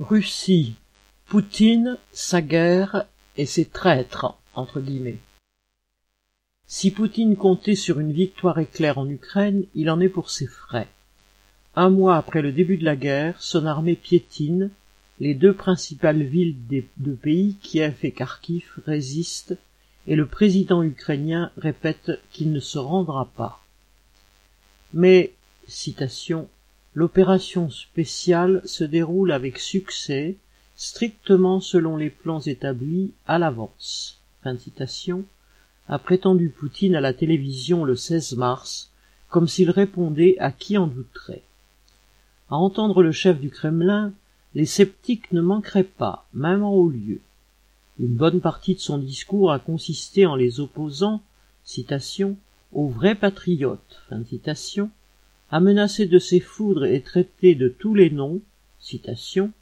Russie, Poutine, sa guerre et ses traîtres, entre guillemets. Si Poutine comptait sur une victoire éclair en Ukraine, il en est pour ses frais. Un mois après le début de la guerre, son armée piétine, les deux principales villes des deux pays, Kiev et Kharkiv, résistent, et le président ukrainien répète qu'il ne se rendra pas. Mais, citation, l'opération spéciale se déroule avec succès, strictement selon les plans établis à l'avance. Fin citation, a prétendu Poutine à la télévision le 16 mars, comme s'il répondait à qui en douterait. À entendre le chef du Kremlin, les sceptiques ne manqueraient pas, même en haut lieu. Une bonne partie de son discours a consisté en les opposant, citation, aux vrais patriotes, fin citation, à menacer de ses foudres et traiter de tous les noms, citation,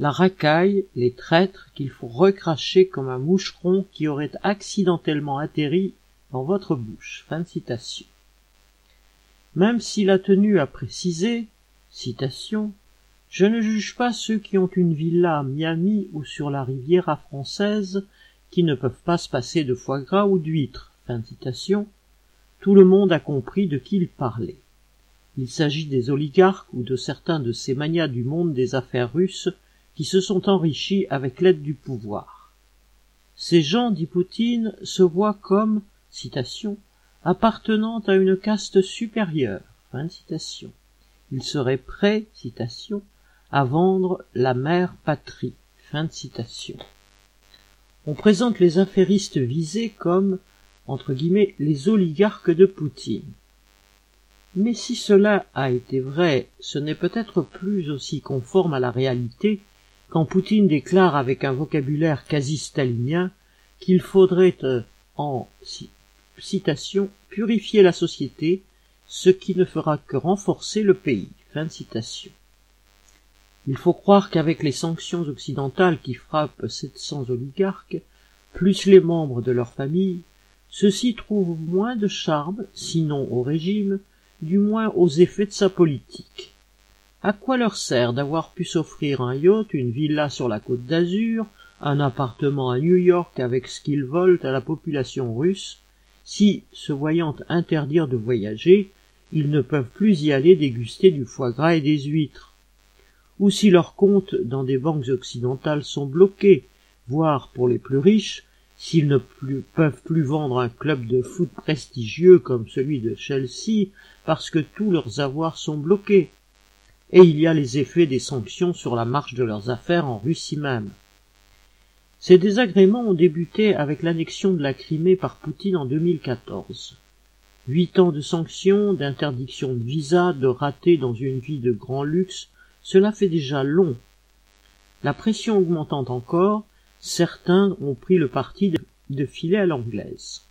la racaille, les traîtres qu'il faut recracher comme un moucheron qui aurait accidentellement atterri dans votre bouche. Fin de citation. Même s'il a tenu à préciser, citation, je ne juge pas ceux qui ont une villa à Miami ou sur la Riviera française qui ne peuvent pas se passer de foie gras ou d'huîtres. Fin de citation. Tout le monde a compris de qui il parlait. Il s'agit des oligarques ou de certains de ces manias du monde des affaires russes qui se sont enrichis avec l'aide du pouvoir. Ces gens, dit Poutine, se voient comme, citation, appartenant à une caste supérieure. Ils seraient prêts, citation, à vendre la mère patrie. On présente les affairistes visés comme, entre guillemets, les oligarques de Poutine. Mais si cela a été vrai, ce n'est peut-être plus aussi conforme à la réalité quand Poutine déclare avec un vocabulaire quasi stalinien qu'il faudrait, euh, en citation, purifier la société, ce qui ne fera que renforcer le pays. Fin citation. Il faut croire qu'avec les sanctions occidentales qui frappent 700 oligarques, plus les membres de leur famille, ceux-ci trouvent moins de charme, sinon au régime, du moins aux effets de sa politique. À quoi leur sert d'avoir pu s'offrir un yacht, une villa sur la côte d'Azur, un appartement à New York avec ce qu'ils volent à la population russe, si, se voyant interdire de voyager, ils ne peuvent plus y aller déguster du foie gras et des huîtres, ou si leurs comptes dans des banques occidentales sont bloqués, voire pour les plus riches, s'ils ne peuvent plus vendre un club de foot prestigieux comme celui de Chelsea parce que tous leurs avoirs sont bloqués, et il y a les effets des sanctions sur la marche de leurs affaires en Russie même. Ces désagréments ont débuté avec l'annexion de la Crimée par Poutine en 2014. Huit ans de sanctions, d'interdiction de visa, de ratés dans une vie de grand luxe, cela fait déjà long. La pression augmentant encore, certains ont pris le parti de filer à l'anglaise.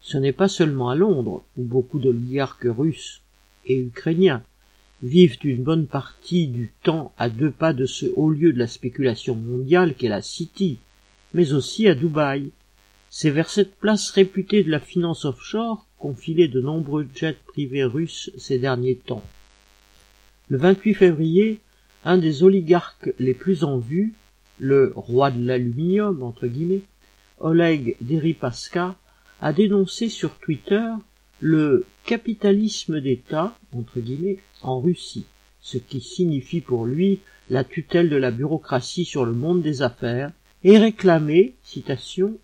Ce n'est pas seulement à Londres, où beaucoup d'oligarques russes et ukrainiens vivent une bonne partie du temps à deux pas de ce haut lieu de la spéculation mondiale qu'est la City, mais aussi à Dubaï. C'est vers cette place réputée de la finance offshore qu'ont filé de nombreux jets privés russes ces derniers temps. Le 28 février, un des oligarques les plus en vue, le roi de l'aluminium, entre guillemets, Oleg Deripaska, a dénoncé sur Twitter le capitalisme d'État, entre guillemets, en Russie, ce qui signifie pour lui la tutelle de la bureaucratie sur le monde des affaires, et réclamé, citation,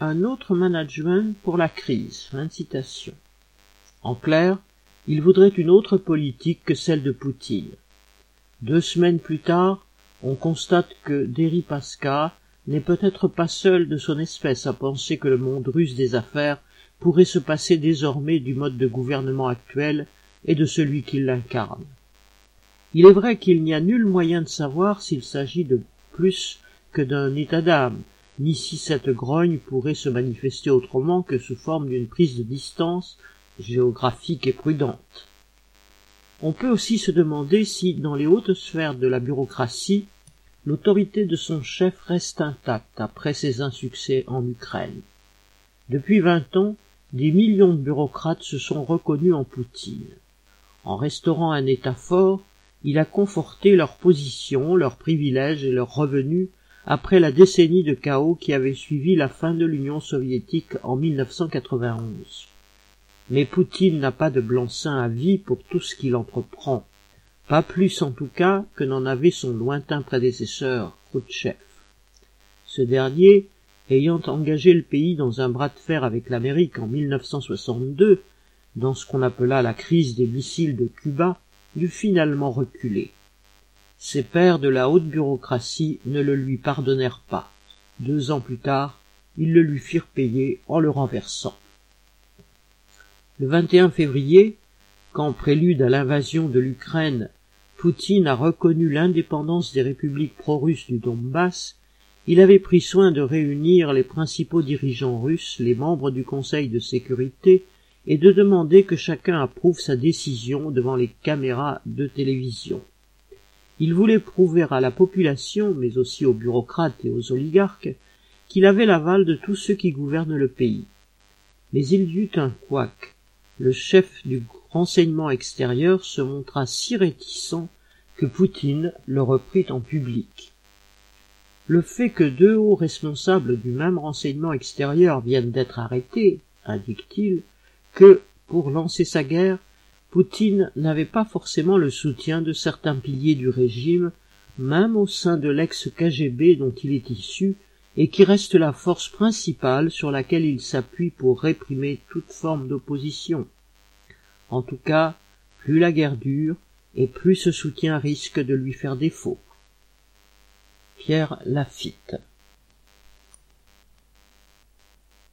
un autre management pour la crise. Fin. En clair, il voudrait une autre politique que celle de Poutine. Deux semaines plus tard, on constate que Deripaska n'est peut-être pas seul de son espèce à penser que le monde russe des affaires pourrait se passer désormais du mode de gouvernement actuel et de celui qui l'incarne. Il est vrai qu'il n'y a nul moyen de savoir s'il s'agit de plus que d'un état d'âme, ni si cette grogne pourrait se manifester autrement que sous forme d'une prise de distance géographique et prudente. On peut aussi se demander si, dans les hautes sphères de la bureaucratie, l'autorité de son chef reste intacte après ses insuccès en Ukraine. Depuis vingt ans, des millions de bureaucrates se sont reconnus en Poutine. En restaurant un État fort, il a conforté leur position, leurs privilèges et leurs revenus après la décennie de chaos qui avait suivi la fin de l'Union soviétique en 1991. Mais Poutine n'a pas de blanc-seing à vie pour tout ce qu'il entreprend, pas plus en tout cas que n'en avait son lointain prédécesseur, Khrouchtchev. Ce dernier, ayant engagé le pays dans un bras de fer avec l'Amérique en 1962, dans ce qu'on appela la crise des missiles de Cuba, dut finalement reculer. Ses pairs de la haute bureaucratie ne le lui pardonnèrent pas. Deux ans plus tard, ils le lui firent payer en le renversant. Le 21 février, quand prélude à l'invasion de l'Ukraine, Poutine a reconnu l'indépendance des républiques pro-russes du Donbass, il avait pris soin de réunir les principaux dirigeants russes, les membres du Conseil de sécurité, et de demander que chacun approuve sa décision devant les caméras de télévision. Il voulait prouver à la population, mais aussi aux bureaucrates et aux oligarques, qu'il avait l'aval de tous ceux qui gouvernent le pays. Mais il y eut un couac. Le chef du renseignement extérieur se montra si réticent que Poutine le reprit en public. Le fait que deux hauts responsables du même renseignement extérieur viennent d'être arrêtés, indique-t-il, que, pour lancer sa guerre, Poutine n'avait pas forcément le soutien de certains piliers du régime, même au sein de l'ex-KGB dont il est issu, et qui reste la force principale sur laquelle il s'appuie pour réprimer toute forme d'opposition. En tout cas, plus la guerre dure, et plus ce soutien risque de lui faire défaut. Pierre Lafitte